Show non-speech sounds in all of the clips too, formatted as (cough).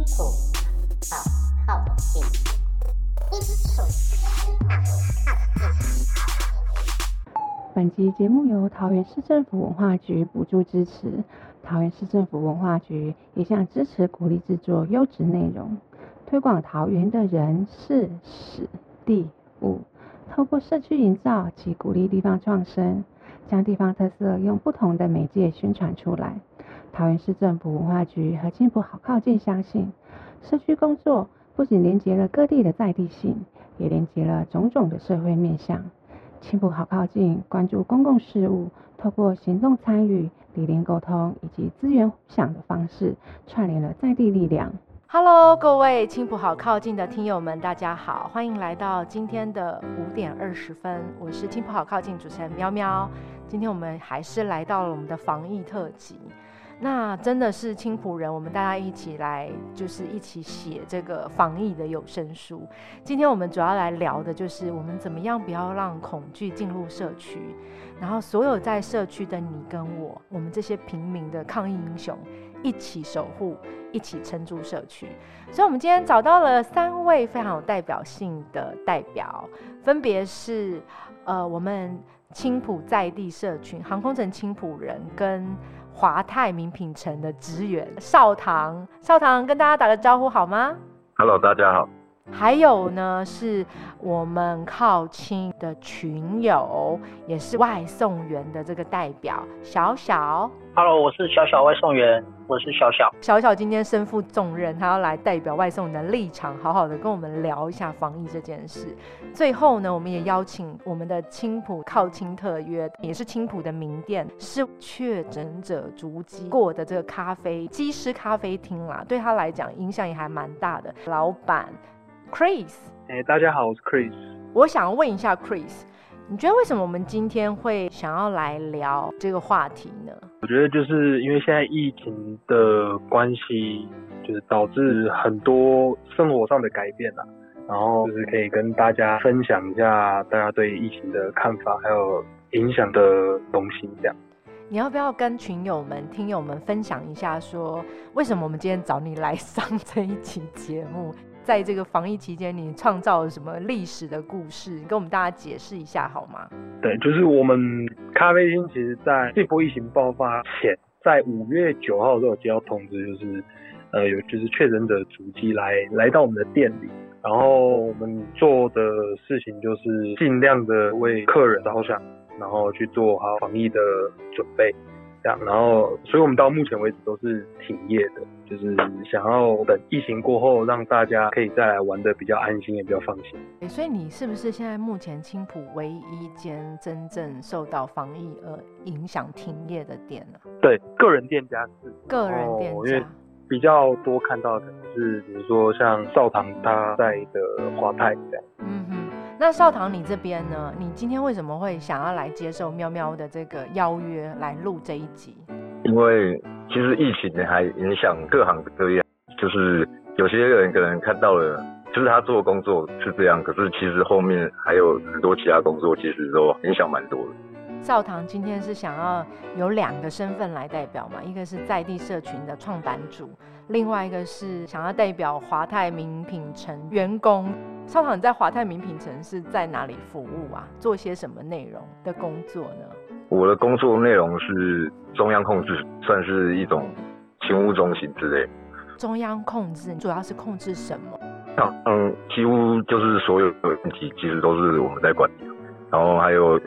普好靠近，清楚好靠近。本集节目由桃园市政府文化局补助支持。桃园市政府文化局一向支持鼓励制作优质内容，推广桃园的人事史地物，透过社区营造及鼓励地方创生，将地方特色用不同的媒介宣传出来。桃园市政府文化局和青浦好靠近，相信社区工作不仅连接了各地的在地性，也连接了种种的社会面向。青浦好靠近，关注公共事务，透过行动参与、理念沟通以及资源互享的方式，串联了在地力量。Hello，各位青浦好靠近的听友们，大家好，欢迎来到今天的五点二十分，我是青浦好靠近主持人喵喵。今天我们还是来到了我们的防疫特辑。那真的是青浦人，我们大家一起来，就是一起写这个防疫的有声书。今天我们主要来聊的就是我们怎么样不要让恐惧进入社区，然后所有在社区的你跟我，我们这些平民的抗疫英雄，一起守护，一起撑住社区。所以，我们今天找到了三位非常有代表性的代表，分别是呃，我们青浦在地社群航空城青浦人跟。华泰名品城的职员少棠，少棠跟大家打个招呼好吗？Hello，大家好。还有呢，是我们靠亲的群友，也是外送员的这个代表小小。Hello，我是小小外送员，我是小小。小小今天身负重任，他要来代表外送人的立场，好好的跟我们聊一下防疫这件事。最后呢，我们也邀请我们的青浦靠青特约，也是青浦的名店，是确诊者足迹过的这个咖啡机师咖啡厅啦，对他来讲影响也还蛮大的。老板。Chris，哎，大家好，我是 Chris。我想问一下 Chris，你觉得为什么我们今天会想要来聊这个话题呢？我觉得就是因为现在疫情的关系，就是导致很多生活上的改变啦，然后就是可以跟大家分享一下大家对疫情的看法，还有影响的东西这样。你要不要跟群友们、听友们分享一下，说为什么我们今天找你来上这一期节目？在这个防疫期间，你创造了什么历史的故事？你跟我们大家解释一下好吗？对，就是我们咖啡厅，其实在这波疫情爆发前，在五月九号都有接到通知，就是呃有就是确诊者足迹来来到我们的店里，然后我们做的事情就是尽量的为客人着想，然后去做好防疫的准备。这样，然后，所以我们到目前为止都是停业的，就是想要等疫情过后，让大家可以再来玩的比较安心，也比较放心。所以你是不是现在目前青浦唯一一间真正受到防疫而影响停业的店呢？对，个人店家是个人店家，因为比较多看到的可能是，比如说像少棠他在的华泰这样。嗯哼。那少棠，你这边呢？你今天为什么会想要来接受喵喵的这个邀约来录这一集？因为其实疫情还影响各行各业，就是有些人可能看到了，就是他做工作是这样，可是其实后面还有很多其他工作，其实都影响蛮多的。少棠今天是想要有两个身份来代表嘛，一个是在地社群的创版主，另外一个是想要代表华泰名品城员工。商场，你在华泰名品城是在哪里服务啊？做些什么内容的工作呢？我的工作内容是中央控制，算是一种勤务中心之类。中央控制主要是控制什么？嗯，几乎就是所有的问题，其实都是我们在管理。然后还有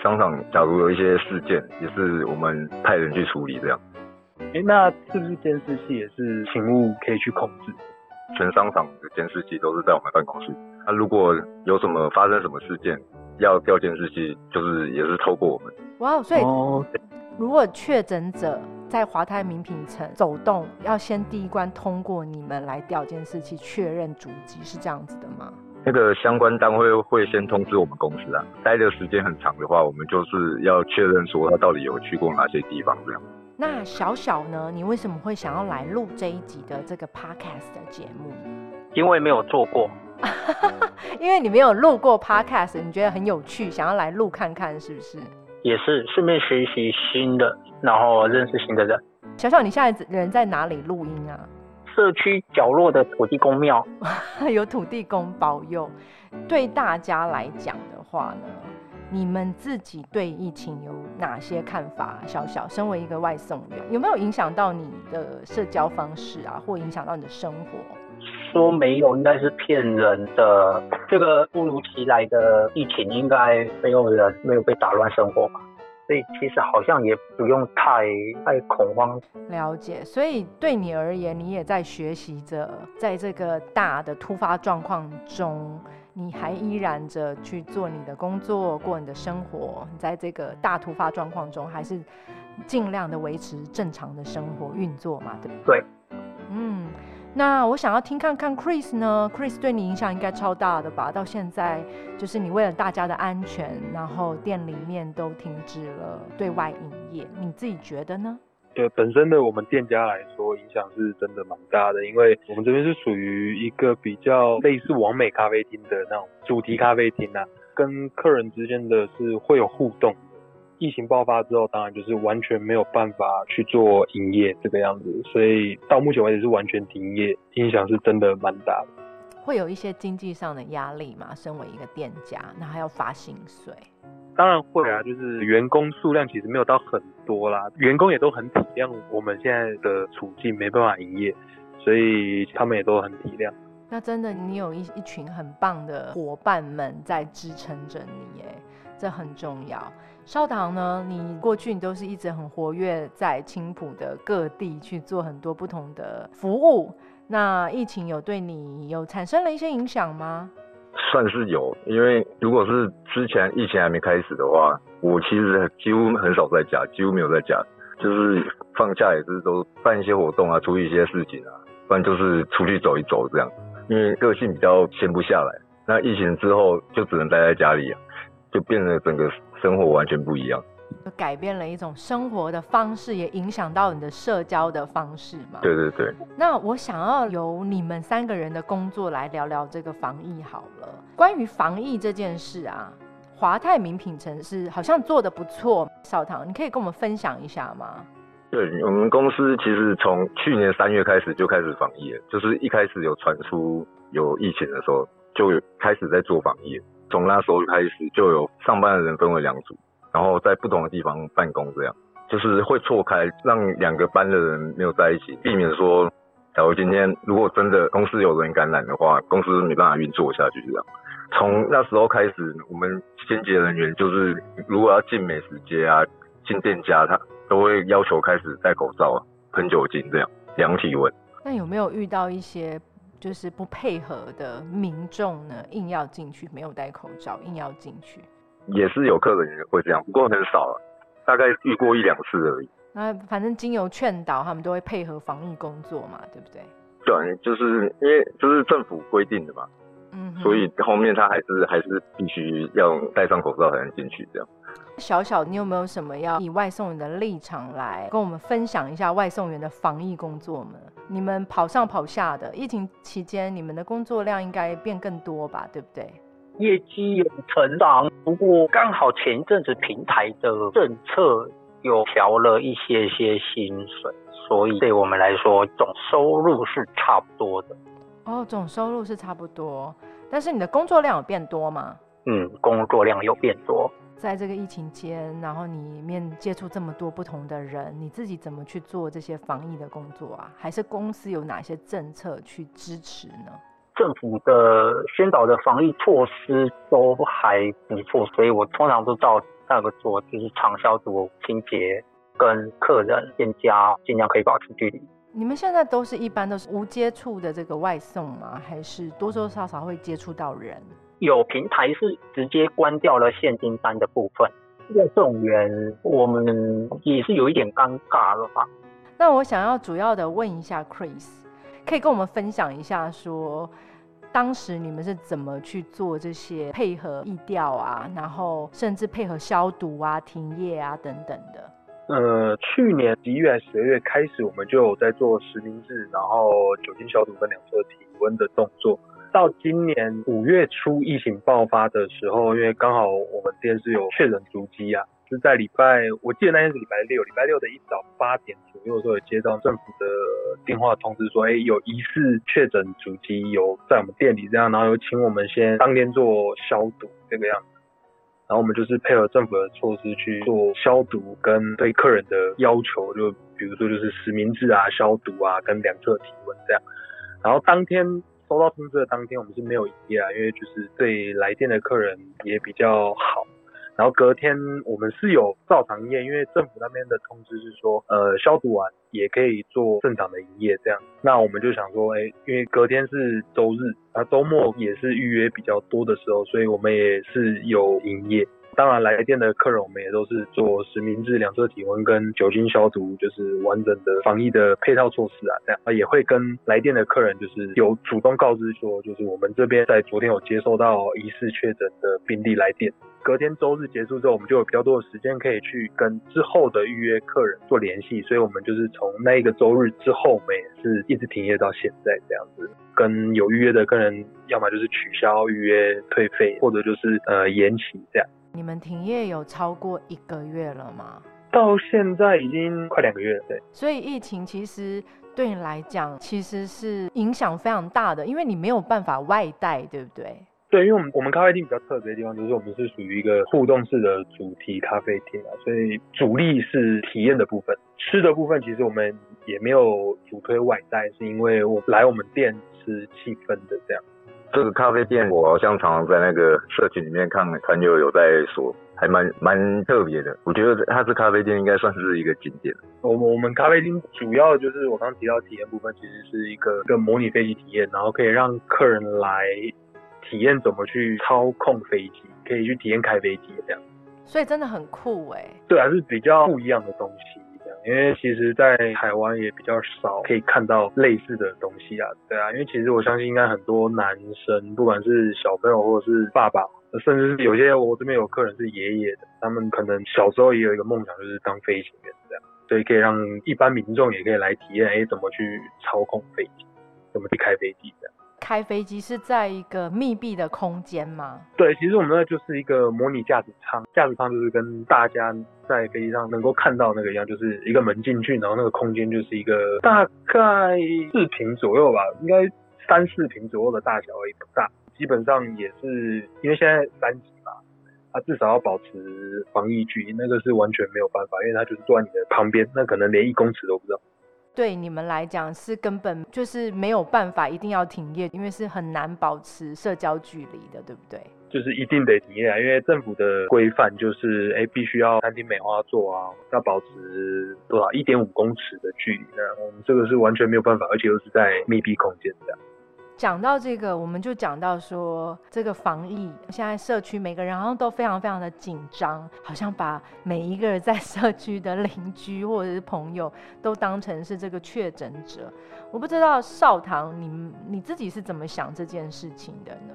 商场，假如有一些事件，也是我们派人去处理这样。哎，那是不是监视器也是勤务可以去控制？全商场的监视器都是在我们办公室。那如果有什么发生什么事件，要调监视器，就是也是透过我们。哇，所以如果确诊者在华泰名品城走动，要先第一关通过你们来调监视器确认足迹，是这样子的吗？那个相关单位会先通知我们公司啊。待的时间很长的话，我们就是要确认说他到底有去过哪些地方这样。那小小呢？你为什么会想要来录这一集的这个 podcast 的节目？因为没有做过，(laughs) 因为你没有录过 podcast，你觉得很有趣，想要来录看看，是不是？也是顺便学习新的，然后认识新的人。小小，你现在人在哪里录音啊？社区角落的土地公庙。(laughs) 有土地公保佑。对大家来讲的话呢，你们自己对疫情有哪些看法？小小，身为一个外送员，有没有影响到你的社交方式啊，或影响到你的生活？说没有，应该是骗人的。这个突如其来的疫情，应该没有人没有被打乱生活吧？所以其实好像也不用太太恐慌。了解，所以对你而言，你也在学习着，在这个大的突发状况中，你还依然着去做你的工作，过你的生活。在这个大突发状况中，还是尽量的维持正常的生活运作嘛？对不对？嗯。那我想要听看看 Chris 呢？Chris 对你影响应该超大的吧？到现在就是你为了大家的安全，然后店里面都停止了对外营业，你自己觉得呢？对，本身的我们店家来说，影响是真的蛮大的，因为我们这边是属于一个比较类似完美咖啡厅的那种主题咖啡厅啊，跟客人之间的是会有互动。疫情爆发之后，当然就是完全没有办法去做营业这个样子，所以到目前为止是完全停业，影响是真的蛮大的。会有一些经济上的压力嘛？身为一个店家，那还要发薪水。当然会啊，就是员工数量其实没有到很多啦，员工也都很体谅我们现在的处境，没办法营业，所以他们也都很体谅。那真的，你有一一群很棒的伙伴们在支撑着你，哎，这很重要。少棠呢？你过去你都是一直很活跃在青浦的各地去做很多不同的服务。那疫情有对你有产生了一些影响吗？算是有，因为如果是之前疫情还没开始的话，我其实几乎很少在家，几乎没有在家，就是放假也是都办一些活动啊，处理一些事情啊，不然就是出去走一走这样。因为个性比较闲不下来，那疫情之后就只能待在家里，就变得整个。生活完全不一样，改变了一种生活的方式，也影响到你的社交的方式嘛？对对对。那我想要由你们三个人的工作来聊聊这个防疫好了。关于防疫这件事啊，华泰名品城市好像做的不错。少棠，你可以跟我们分享一下吗？对我们公司其实从去年三月开始就开始防疫了，就是一开始有传出有疫情的时候，就开始在做防疫。从那时候开始，就有上班的人分为两组，然后在不同的地方办公，这样就是会错开，让两个班的人没有在一起，避免说，假如今天如果真的公司有人感染的话，公司没办法运作下去这样。从那时候开始，我们清洁人员就是如果要进美食街啊、进店家，他都会要求开始戴口罩、喷酒精这样量体温。那有没有遇到一些？就是不配合的民众呢，硬要进去，没有戴口罩，硬要进去，也是有客人会这样，不过很少了，大概遇过一两次而已。那反正经由劝导，他们都会配合防疫工作嘛，对不对？对，就是因为就是政府规定的嘛，嗯，所以后面他还是还是必须要戴上口罩才能进去这样。小小，你有没有什么要以外送员的立场来跟我们分享一下外送员的防疫工作呢？你们跑上跑下的，疫情期间你们的工作量应该变更多吧，对不对？业绩有成长，不过刚好前一阵子平台的政策有调了一些些薪水，所以对我们来说总收入是差不多的。哦，总收入是差不多，但是你的工作量有变多吗？嗯，工作量有变多。在这个疫情间，然后你面接触这么多不同的人，你自己怎么去做这些防疫的工作啊？还是公司有哪些政策去支持呢？政府的宣导的防疫措施都还不错，所以我通常都照那个做，就是常消毒、清洁，跟客人、店家尽量可以保持距离。你们现在都是一般都是无接触的这个外送吗？还是多多少少会接触到人？有平台是直接关掉了现金单的部分，外送员我们也是有一点尴尬了吧？那我想要主要的问一下 Chris，可以跟我们分享一下，说当时你们是怎么去做这些配合疫调啊，然后甚至配合消毒啊、停业啊等等的。呃，去年十一月、十二月开始，我们就有在做实名制，然后酒精消毒跟两侧体温的动作。到今年五月初疫情爆发的时候，因为刚好我们店是有确诊足迹啊，是在礼拜，我记得那天是礼拜六，礼拜六的一早八点左右的时候有接到政府的电话通知说，哎，有疑似确诊主机有在我们店里这样，然后有请我们先当天做消毒这个样子。然后我们就是配合政府的措施去做消毒，跟对客人的要求，就比如说就是实名制啊、消毒啊、跟量测体温这样。然后当天收到通知的当天，我们是没有营业啊，因为就是对来电的客人也比较好。然后隔天我们是有照常营业，因为政府那边的通知是说，呃，消毒完也可以做正常的营业这样。那我们就想说，哎，因为隔天是周日，那周末也是预约比较多的时候，所以我们也是有营业。当然，来电的客人我们也都是做实名制、两侧体温跟酒精消毒，就是完整的防疫的配套措施啊。这样啊，也会跟来电的客人就是有主动告知说，就是我们这边在昨天有接收到疑似确诊的病例来电。隔天周日结束之后，我们就有比较多的时间可以去跟之后的预约客人做联系，所以我们就是从那一个周日之后，我们也是一直停业到现在这样子。跟有预约的客人，要么就是取消预约、退费，或者就是呃延期这样。你们停业有超过一个月了吗？到现在已经快两个月了，对。所以疫情其实对你来讲，其实是影响非常大的，因为你没有办法外带，对不对？对，因为我们我们咖啡厅比较特别的地方，就是我们是属于一个互动式的主题咖啡厅啊，所以主力是体验的部分，吃的部分其实我们也没有主推外带，是因为我来我们店吃气氛的这样。这个咖啡店，我好像常常在那个社群里面看朋友有在说，还蛮蛮特别的。我觉得它是咖啡店，应该算是一个景点。我们我们咖啡厅主要就是我刚提到体验部分，其实是一个个模拟飞机体验，然后可以让客人来体验怎么去操控飞机，可以去体验开飞机这样。所以真的很酷哎。对啊，是比较不一样的东西。因为其实，在台湾也比较少可以看到类似的东西啊，对啊，因为其实我相信应该很多男生，不管是小朋友或者是爸爸，甚至是有些我这边有客人是爷爷的，他们可能小时候也有一个梦想，就是当飞行员这样，所以可以让一般民众也可以来体验，哎，怎么去操控飞机，怎么去开飞机这样。开飞机是在一个密闭的空间吗？对，其实我们那就是一个模拟驾驶舱，驾驶舱就是跟大家在飞机上能够看到那个一样，就是一个门进去，然后那个空间就是一个大概四平左右吧，应该三四平左右的大小而已，不大。基本上也是因为现在三级嘛，它至少要保持防疫距离，那个是完全没有办法，因为它就是坐在你的旁边，那可能连一公尺都不知道。对你们来讲是根本就是没有办法，一定要停业，因为是很难保持社交距离的，对不对？就是一定得停业啊，因为政府的规范就是，哎，必须要餐厅美化做啊，要保持多少一点五公尺的距离，那我们这个是完全没有办法，而且又是在密闭空间这样。讲到这个，我们就讲到说，这个防疫现在社区每个人好像都非常非常的紧张，好像把每一个人在社区的邻居或者是朋友都当成是这个确诊者。我不知道少棠，你你自己是怎么想这件事情的呢？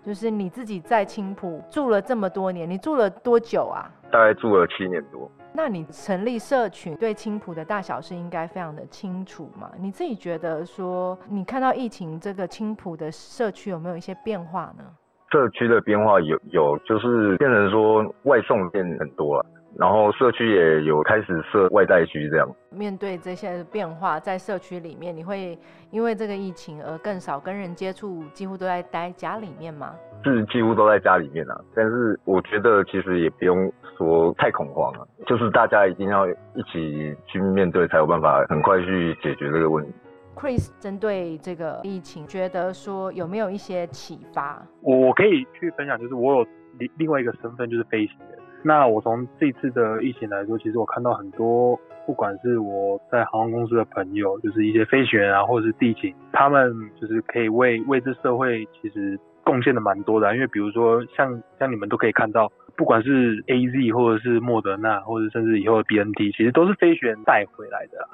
就是你自己在青浦住了这么多年，你住了多久啊？大概住了七年多。那你成立社群，对青浦的大小是应该非常的清楚嘛？你自己觉得说，你看到疫情这个青浦的社区有没有一些变化呢？社区的变化有有，就是变成说外送变很多了。然后社区也有开始设外带区，这样。面对这些变化，在社区里面，你会因为这个疫情而更少跟人接触，几乎都在待家里面吗？是几乎都在家里面啊。但是我觉得其实也不用说太恐慌了，就是大家一定要一起去面对，才有办法很快去解决这个问题。Chris 针对这个疫情，觉得说有没有一些启发？我可以去分享，就是我有另另外一个身份，就是飞行员。那我从这次的疫情来说，其实我看到很多，不管是我在航空公司的朋友，就是一些飞行员啊，或者是地勤，他们就是可以为为这社会其实贡献的蛮多的。因为比如说像像你们都可以看到，不管是 A Z 或者是莫德纳，或者甚至以后的 B N T，其实都是飞行员带回来的。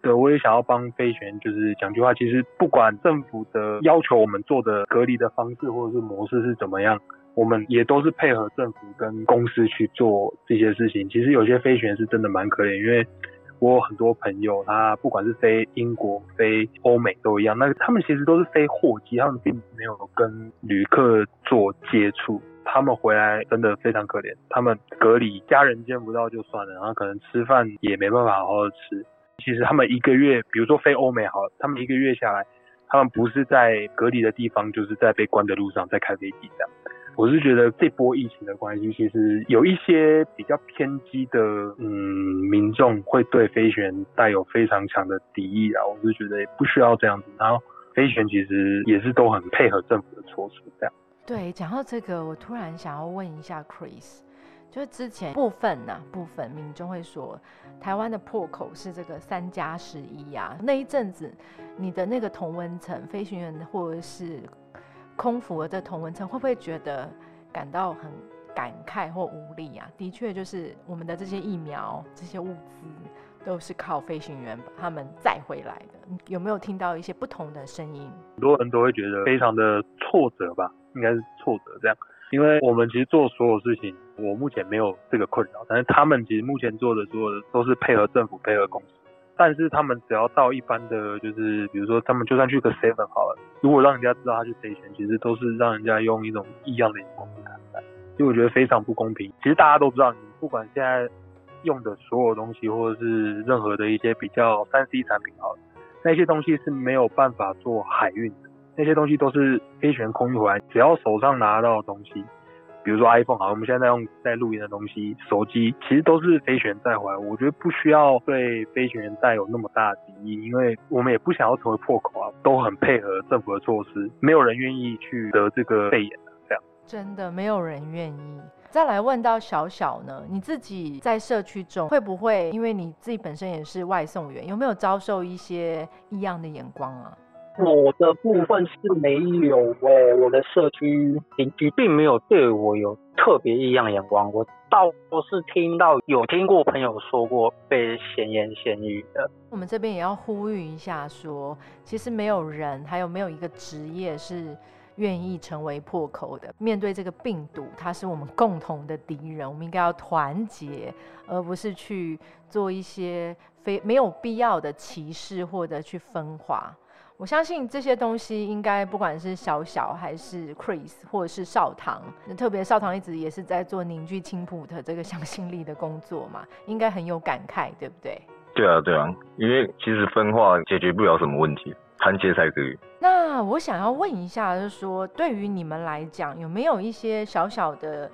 对，我也想要帮飞行员就是讲句话，其实不管政府的要求我们做的隔离的方式或者是模式是怎么样。我们也都是配合政府跟公司去做这些事情。其实有些飞行员是真的蛮可怜，因为我有很多朋友，他不管是飞英国、飞欧美都一样，那他们其实都是飞货机，他们并没有跟旅客做接触。他们回来真的非常可怜，他们隔离，家人见不到就算了，然后可能吃饭也没办法好好吃。其实他们一个月，比如说飞欧美好，他们一个月下来，他们不是在隔离的地方，就是在被关的路上，在开飞机这样。我是觉得这波疫情的关系，其实有一些比较偏激的，嗯，民众会对飞行员带有非常强的敌意啊。我是觉得不需要这样子，然后飞行员其实也是都很配合政府的措施这样。对，讲到这个，我突然想要问一下 Chris，就是之前部分呢，部分民众会说，台湾的破口是这个三加十一呀，那一阵子你的那个同温层飞行员或者是。空服的同文层会不会觉得感到很感慨或无力啊？的确，就是我们的这些疫苗、这些物资都是靠飞行员把他们载回来的。有没有听到一些不同的声音？很多人都会觉得非常的挫折吧，应该是挫折这样。因为我们其实做所有事情，我目前没有这个困扰，但是他们其实目前做的所有的都是配合政府、配合公司。但是他们只要到一般的，就是比如说他们就算去个 seven 好了，如果让人家知道他是飞行，其实都是让人家用一种异样的眼光去看待，所以我觉得非常不公平。其实大家都知道，你不管现在用的所有东西，或者是任何的一些比较三 C 产品好了，那些东西是没有办法做海运的，那些东西都是飞行员空运回来，只要手上拿到的东西。比如说 iPhone 好，我们现在在用在录音的东西，手机其实都是飞行员带回来。我觉得不需要对飞行员带有那么大的敌意，因为我们也不想要成为破口啊，都很配合政府的措施，没有人愿意去得这个肺炎这样。真的没有人愿意。再来问到小小呢，你自己在社区中会不会，因为你自己本身也是外送员，有没有遭受一些异样的眼光啊？我的部分是没有诶，我的社区邻居并没有对我有特别异样眼光。我倒是听到有听过朋友说过被闲言闲语的。我们这边也要呼吁一下，说其实没有人，还有没有一个职业是愿意成为破口的。面对这个病毒，它是我们共同的敌人，我们应该要团结，而不是去做一些非没有必要的歧视或者去分化。我相信这些东西应该不管是小小还是 Chris 或者是少棠，特别少棠一直也是在做凝聚青浦的这个向心力的工作嘛，应该很有感慨，对不对？对啊，对啊，因为其实分化解决不了什么问题，团结才可以。那我想要问一下，就是说对于你们来讲，有没有一些小小的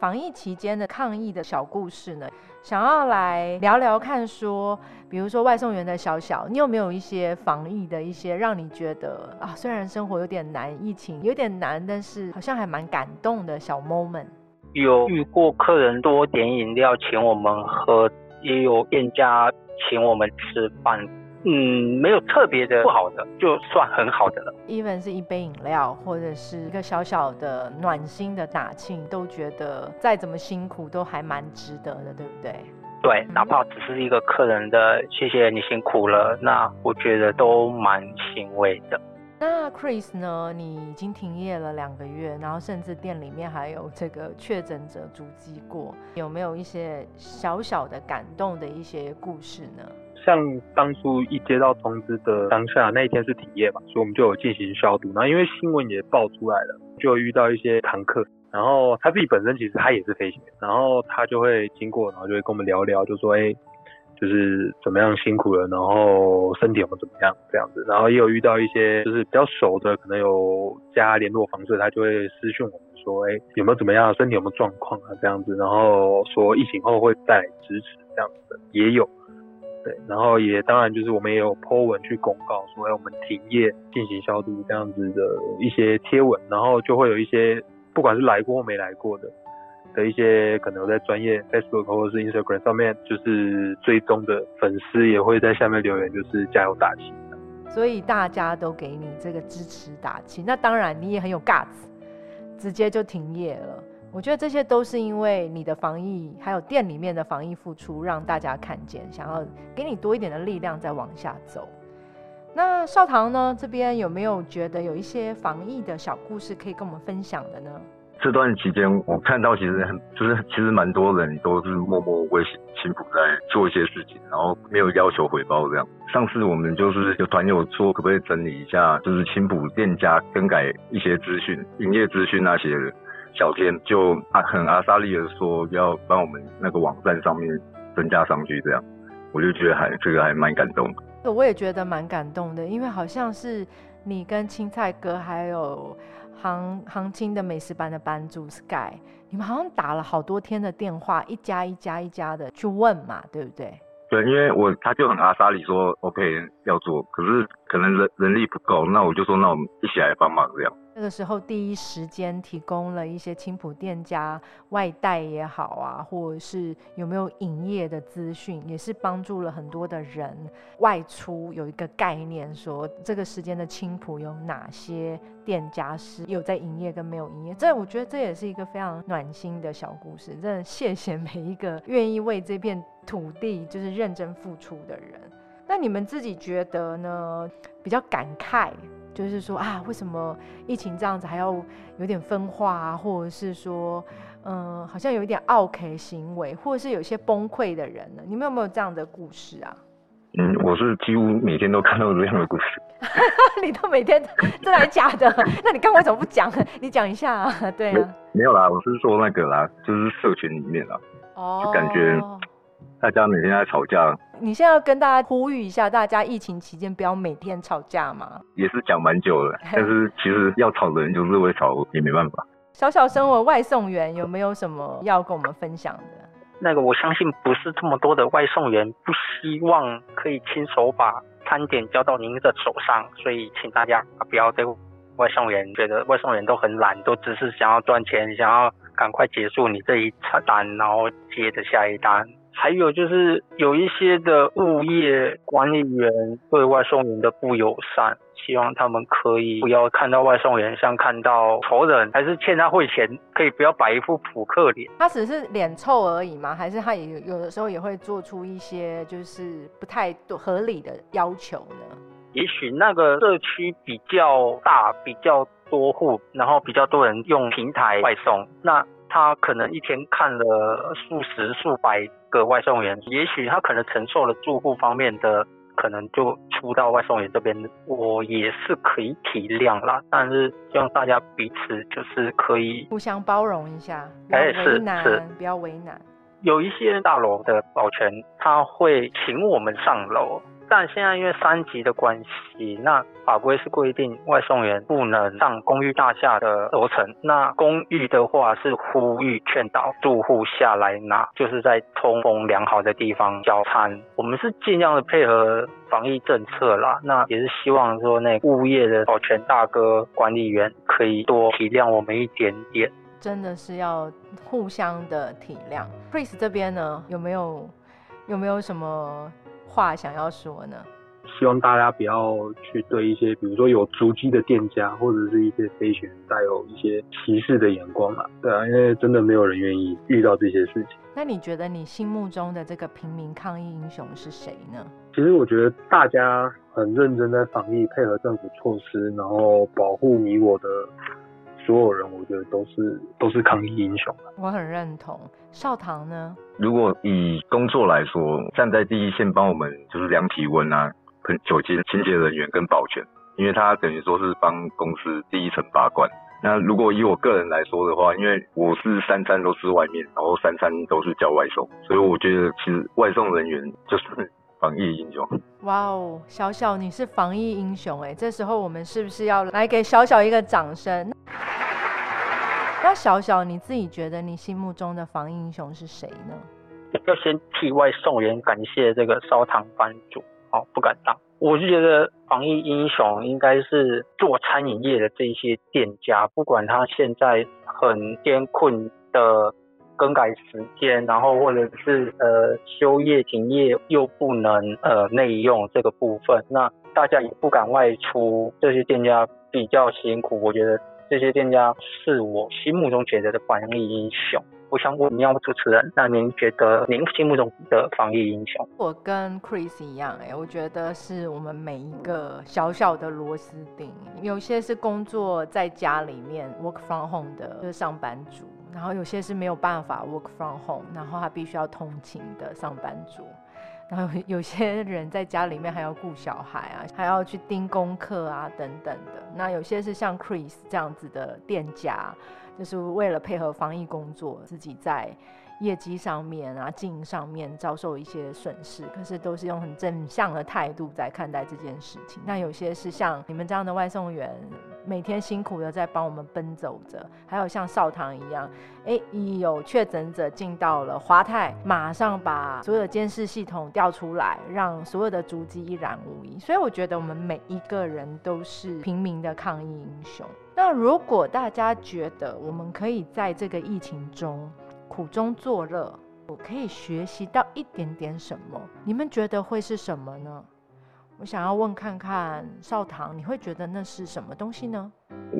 防疫期间的抗疫的小故事呢？想要来聊聊看，说，比如说外送员的小小，你有没有一些防疫的一些让你觉得啊，虽然生活有点难，疫情有点难，但是好像还蛮感动的小 moment。有遇过客人多点饮料请我们喝，也有店家请我们吃饭。嗯，没有特别的不好的，就算很好的了。even 是一杯饮料，或者是一个小小的暖心的打气，都觉得再怎么辛苦都还蛮值得的，对不对？对，哪怕只是一个客人的谢谢你辛苦了，那我觉得都蛮欣慰的。那 Chris 呢？你已经停业了两个月，然后甚至店里面还有这个确诊者足迹过，有没有一些小小的感动的一些故事呢？像当初一接到通知的当下，那一天是停业嘛，所以我们就有进行消毒。然后因为新闻也爆出来了，就遇到一些常客，然后他自己本身其实他也是飞行员，然后他就会经过，然后就会跟我们聊聊，就说哎，就是怎么样辛苦了，然后身体有没有怎么样这样子。然后也有遇到一些就是比较熟的，可能有加联络方式，他就会私讯我们说，哎，有没有怎么样，身体有没有状况啊这样子。然后说疫情后会再支持这样子的，也有。然后也当然就是我们也有 po 文去公告说，哎，我们停业进行消毒这样子的一些贴文，然后就会有一些不管是来过或没来过的的一些可能在专业 Facebook 或者是 Instagram 上面就是最终的粉丝也会在下面留言，就是加油打气。所以大家都给你这个支持打气，那当然你也很有 guts，直接就停业了。我觉得这些都是因为你的防疫，还有店里面的防疫付出，让大家看见，想要给你多一点的力量再往下走。那少棠呢？这边有没有觉得有一些防疫的小故事可以跟我们分享的呢？这段期间，我看到其实很就是其实蛮多人都是默默为青浦在做一些事情，然后没有要求回报这样。上次我们就是有团友说，可不可以整理一下，就是青浦店家更改一些资讯、营业资讯那些。小天就啊很阿莎利的说要帮我们那个网站上面增加上去，这样我就觉得还这个还蛮感动的。我也觉得蛮感动的，因为好像是你跟青菜哥还有航航青的美食班的班主 Sky，你们好像打了好多天的电话，一家一家一家的去问嘛，对不对？对，因为我他就很阿莎里说 OK 要做，可是可能人人力不够，那我就说那我们一起来帮忙这样。那个时候第一时间提供了一些青浦店家外带也好啊，或者是有没有营业的资讯，也是帮助了很多的人外出有一个概念，说这个时间的青浦有哪些店家是有在营业跟没有营业。这我觉得这也是一个非常暖心的小故事，真的谢谢每一个愿意为这片土地就是认真付出的人。那你们自己觉得呢？比较感慨。就是说啊，为什么疫情这样子还要有点分化啊，或者是说，嗯，好像有一点 OK 行为，或者是有些崩溃的人呢？你们有没有这样的故事啊？嗯，我是几乎每天都看到这样的故事。(laughs) 你都每天真的假的？(laughs) 那你刚为什么不讲？你讲一下啊。对啊。没有啦，我是说那个啦，就是社群里面啦，就感觉。大家每天在吵架，你现在要跟大家呼吁一下，大家疫情期间不要每天吵架吗？也是讲蛮久了，(laughs) 但是其实要吵的人就是会吵，也没办法。小小身为外送员，有没有什么要跟我们分享的？那个我相信不是这么多的外送员不希望可以亲手把餐点交到您的手上，所以请大家不要对外送员觉得外送员都很懒，都只是想要赚钱，想要赶快结束你这一单，然后接着下一单。还有就是有一些的物业管理员对外送员的不友善，希望他们可以不要看到外送员像看到仇人，还是欠他汇钱，可以不要摆一副扑克脸。他只是脸臭而已吗？还是他也有的时候也会做出一些就是不太合理的要求呢？也许那个社区比较大，比较多户，然后比较多人用平台外送，那。他可能一天看了数十、数百个外送员，也许他可能承受了住户方面的，可能就出到外送员这边，我也是可以体谅啦。但是希望大家彼此就是可以互相包容一下，哎，是是，不要为难。有一些大楼的保全他会请我们上楼。但现在因为三级的关系，那法规是规定外送员不能上公寓大厦的楼层。那公寓的话是呼吁劝导住户下来拿，就是在通风良好的地方交餐。我们是尽量的配合防疫政策啦，那也是希望说那物业的保全大哥、管理员可以多体谅我们一点点。真的是要互相的体谅。Chris 这边呢，有没有有没有什么？话想要说呢，希望大家不要去对一些，比如说有足迹的店家或者是一些飞行员带有一些歧视的眼光嘛。对啊，因为真的没有人愿意遇到这些事情。那你觉得你心目中的这个平民抗疫英雄是谁呢？其实我觉得大家很认真在防疫，配合政府措施，然后保护你我的。所有人，我觉得都是都是抗疫英雄我很认同。少棠呢？如果以工作来说，站在第一线帮我们就是量体温啊、喷酒精、清洁人员跟保全，因为他等于说是帮公司第一层把关。那如果以我个人来说的话，因为我是三餐都吃外面，然后三餐都是叫外送，所以我觉得其实外送人员就是防疫英雄。哇哦，小小你是防疫英雄哎！这时候我们是不是要来给小小一个掌声？那小小你自己觉得你心目中的防疫英雄是谁呢？要先替外送员感谢这个烧糖班主，哦，不敢当。我是觉得防疫英雄应该是做餐饮业的这些店家，不管他现在很艰困的更改时间，然后或者是呃休业停业又不能呃内用这个部分，那大家也不敢外出，这些店家比较辛苦。我觉得。这些店家是我心目中觉得的防疫英雄。我想问喵主持人，那您觉得您心目中的防疫英雄？我跟 Chris 一样，哎，我觉得是我们每一个小小的螺丝钉。有些是工作在家里面 work from home 的就是上班族，然后有些是没有办法 work from home，然后他必须要通勤的上班族。然后 (laughs) 有些人在家里面还要顾小孩啊，还要去盯功课啊等等的。那有些是像 Chris 这样子的店家，就是为了配合防疫工作，自己在。业绩上面啊，经营上面遭受一些损失，可是都是用很正向的态度在看待这件事情。那有些是像你们这样的外送员，每天辛苦的在帮我们奔走着，还有像少堂一样，哎，一有确诊者进到了华泰，马上把所有的监视系统调出来，让所有的足迹一览无遗。所以我觉得我们每一个人都是平民的抗疫英雄。那如果大家觉得我们可以在这个疫情中，苦中作乐，我可以学习到一点点什么？你们觉得会是什么呢？我想要问看看少棠，你会觉得那是什么东西呢？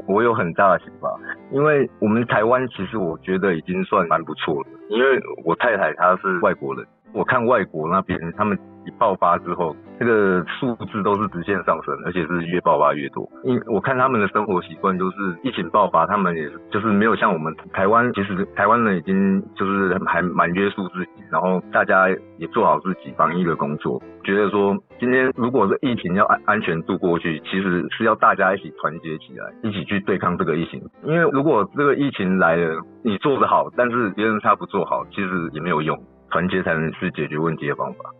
我有很大的想法，因为我们台湾其实我觉得已经算蛮不错了，因为我太太她是外国人，我看外国那边他们一。爆发之后，这个数字都是直线上升，而且是越爆发越多。因我看他们的生活习惯，就是疫情爆发，他们也就是没有像我们台湾，其实台湾人已经就是还蛮约束自己，然后大家也做好自己防疫的工作。觉得说，今天如果是疫情要安安全度过去，其实是要大家一起团结起来，一起去对抗这个疫情。因为如果这个疫情来了，你做得好，但是别人他不做好，其实也没有用。团结才能是解决问题的方法。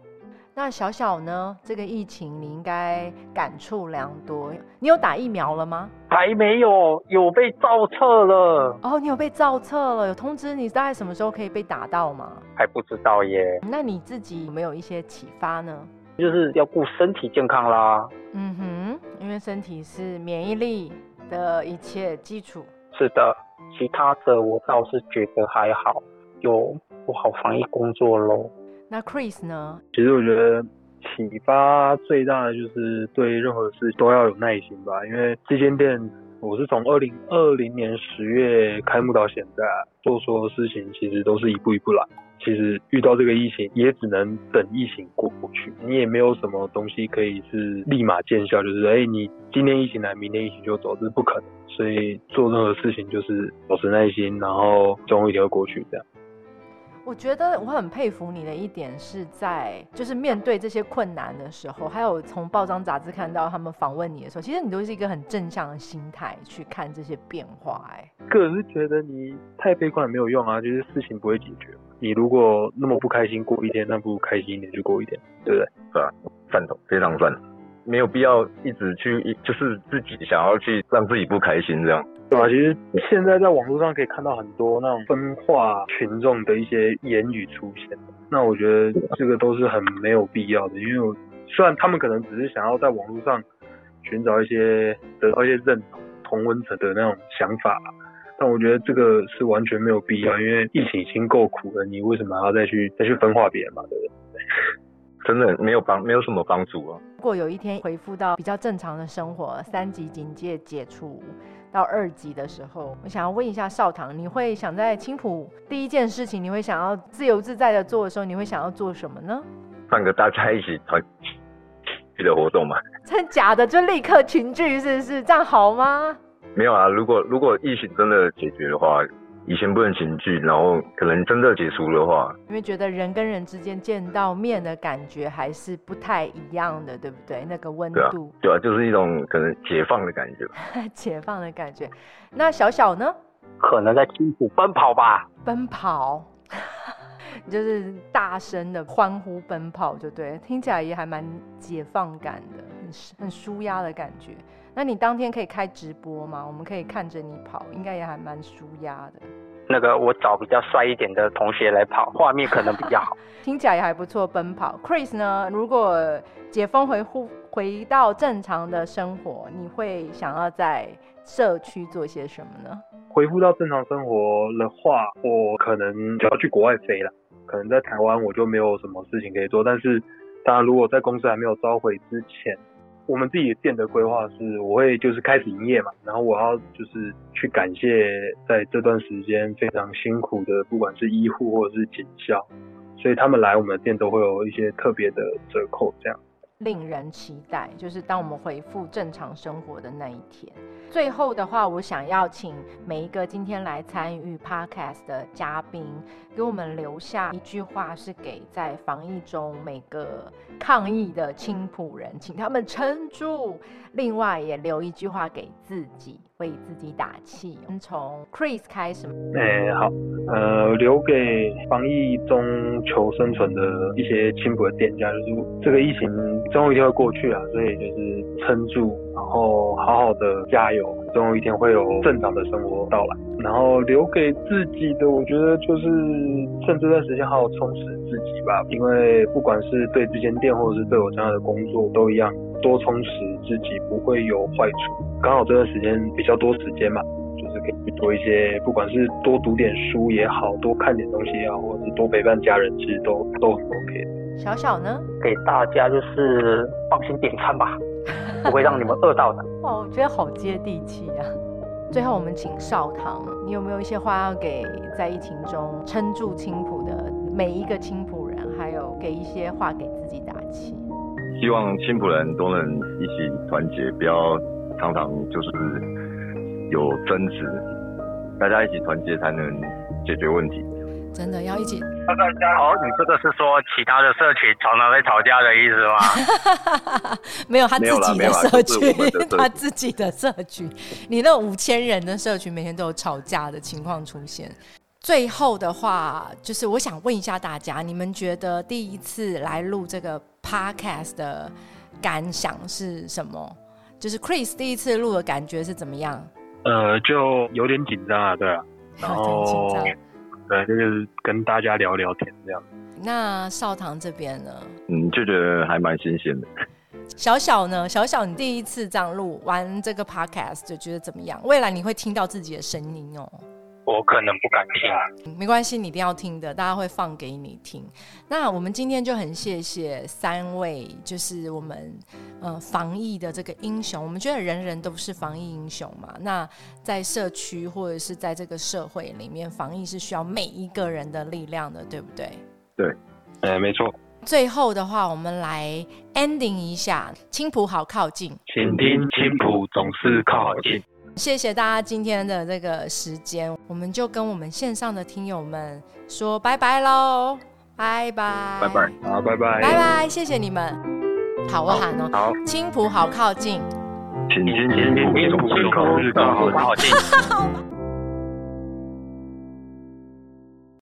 那小小呢？这个疫情你应该感触良多。你有打疫苗了吗？还没有，有被造册了。哦，你有被造册了？有通知你大概什么时候可以被打到吗？还不知道耶。那你自己有没有一些启发呢？就是要顾身体健康啦。嗯哼，因为身体是免疫力的一切基础。是的，其他的我倒是觉得还好，有做好防疫工作喽。那 Chris 呢？其实我觉得启发最大的就是对任何事都要有耐心吧。因为这间店我是从二零二零年十月开幕到现在，做所有事情其实都是一步一步来。其实遇到这个疫情，也只能等疫情过过去。你也没有什么东西可以是立马见效，就是哎，你今天疫情来，明天疫情就走，这是不可能。所以做任何事情就是保持耐心，然后总有一天会过去这样。我觉得我很佩服你的一点是在，就是面对这些困难的时候，还有从报章杂志看到他们访问你的时候，其实你都是一个很正向的心态去看这些变化。哎，个人是觉得你太悲观也没有用啊，就是事情不会解决。你如果那么不开心过一天，那不如开心一点就过一天，对不对？对啊？赞同，非常赞同。没有必要一直去，就是自己想要去让自己不开心这样。对吧？其实现在在网络上可以看到很多那种分化群众的一些言语出现，那我觉得这个都是很没有必要的。因为虽然他们可能只是想要在网络上寻找一些得到一些认同、同温层的那种想法，但我觉得这个是完全没有必要。因为疫情已经够苦了，你为什么还要再去再去分化别人嘛？对不对？真的没有帮，没有什么帮助啊。如果有一天恢复到比较正常的生活，三级警戒解除到二级的时候，我想要问一下少棠，你会想在青浦第一件事情，你会想要自由自在的做的时候，你会想要做什么呢？办个大家一起团聚的活动嘛？真假的就立刻群聚，是不是这样好吗？没有啊，如果如果疫情真的解决的话。以前不能群聚，然后可能真的解除的话，因为觉得人跟人之间见到面的感觉还是不太一样的，对不对？那个温度，对啊，就是一种可能解放的感觉。(laughs) 解放的感觉。那小小呢？可能在辛苦奔跑吧。奔跑，(laughs) 就是大声的欢呼奔跑，就对，听起来也还蛮解放感的，很很舒压的感觉。那你当天可以开直播吗？我们可以看着你跑，应该也还蛮舒压的。那个我找比较帅一点的同学来跑，画面可能比较好。(laughs) 听起来也还不错，奔跑。Chris 呢？如果解封回复回到正常的生活，你会想要在社区做些什么呢？恢复到正常生活的话，我可能就要去国外飞了。可能在台湾我就没有什么事情可以做，但是当然如果在公司还没有召回之前。我们自己店的规划是，我会就是开始营业嘛，然后我要就是去感谢在这段时间非常辛苦的，不管是医护或者是警校，所以他们来我们的店都会有一些特别的折扣这样。令人期待，就是当我们恢复正常生活的那一天。最后的话，我想要请每一个今天来参与 podcast 的嘉宾，给我们留下一句话，是给在防疫中每个抗疫的青浦人，请他们撑住。另外，也留一句话给自己，为自己打气。我们从 Chris 开始。哎，好，呃，留给防疫中求生存的一些轻薄的店家，就是这个疫情终有一天会过去啊，所以就是撑住，然后好好的加油，总有一天会有正常的生活到来。然后留给自己的，我觉得就是趁这段时间好好充实自己吧，因为不管是对这间店，或者是对我这样的工作，都一样，多充实自己不会有坏处。刚好这段时间比较多时间嘛，就是可以去做一些，不管是多读点书也好，多看点东西也好，或者是多陪伴家人，其实都都很 OK。小小呢？给大家就是放心点餐吧，不会让你们饿到的。(laughs) 哇，我觉得好接地气啊！最后，我们请少棠，你有没有一些话要给在疫情中撑住青浦的每一个青浦人，还有给一些话给自己打气？希望青浦人都能一起团结，不要常常就是有争执，大家一起团结才能解决问题。真的要一起。哦，你这个是说其他的社群常常在吵架的意思吗？(laughs) 没有他自己的社，群他自己的社群。你那五千人的社群，每天都有吵架的情况出现。最后的话，就是我想问一下大家，你们觉得第一次来录这个 podcast 的感想是什么？就是 Chris 第一次录的感觉是怎么样？呃，就有点紧张啊，对啊，(laughs) 然后张。对，就是跟大家聊聊天这样。那少棠这边呢？嗯，就觉得还蛮新鲜的。小小呢？小小，你第一次这样录完这个 podcast 就觉得怎么样？未来你会听到自己的声音哦。我可能不敢听。没关系，你一定要听的，大家会放给你听。那我们今天就很谢谢三位，就是我们呃防疫的这个英雄。我们觉得人人都是防疫英雄嘛。那在社区或者是在这个社会里面，防疫是需要每一个人的力量的，对不对？对，哎，没错，最后的话，我们来 ending 一下，青浦好靠近。请听青浦总是靠近。谢谢大家今天的这个时间，我们就跟我们线上的听友们说拜拜喽，拜拜，拜拜。好，拜拜。拜拜，谢谢你们。好，我喊哦，好，青浦好靠近。请青浦总是靠总是靠近。好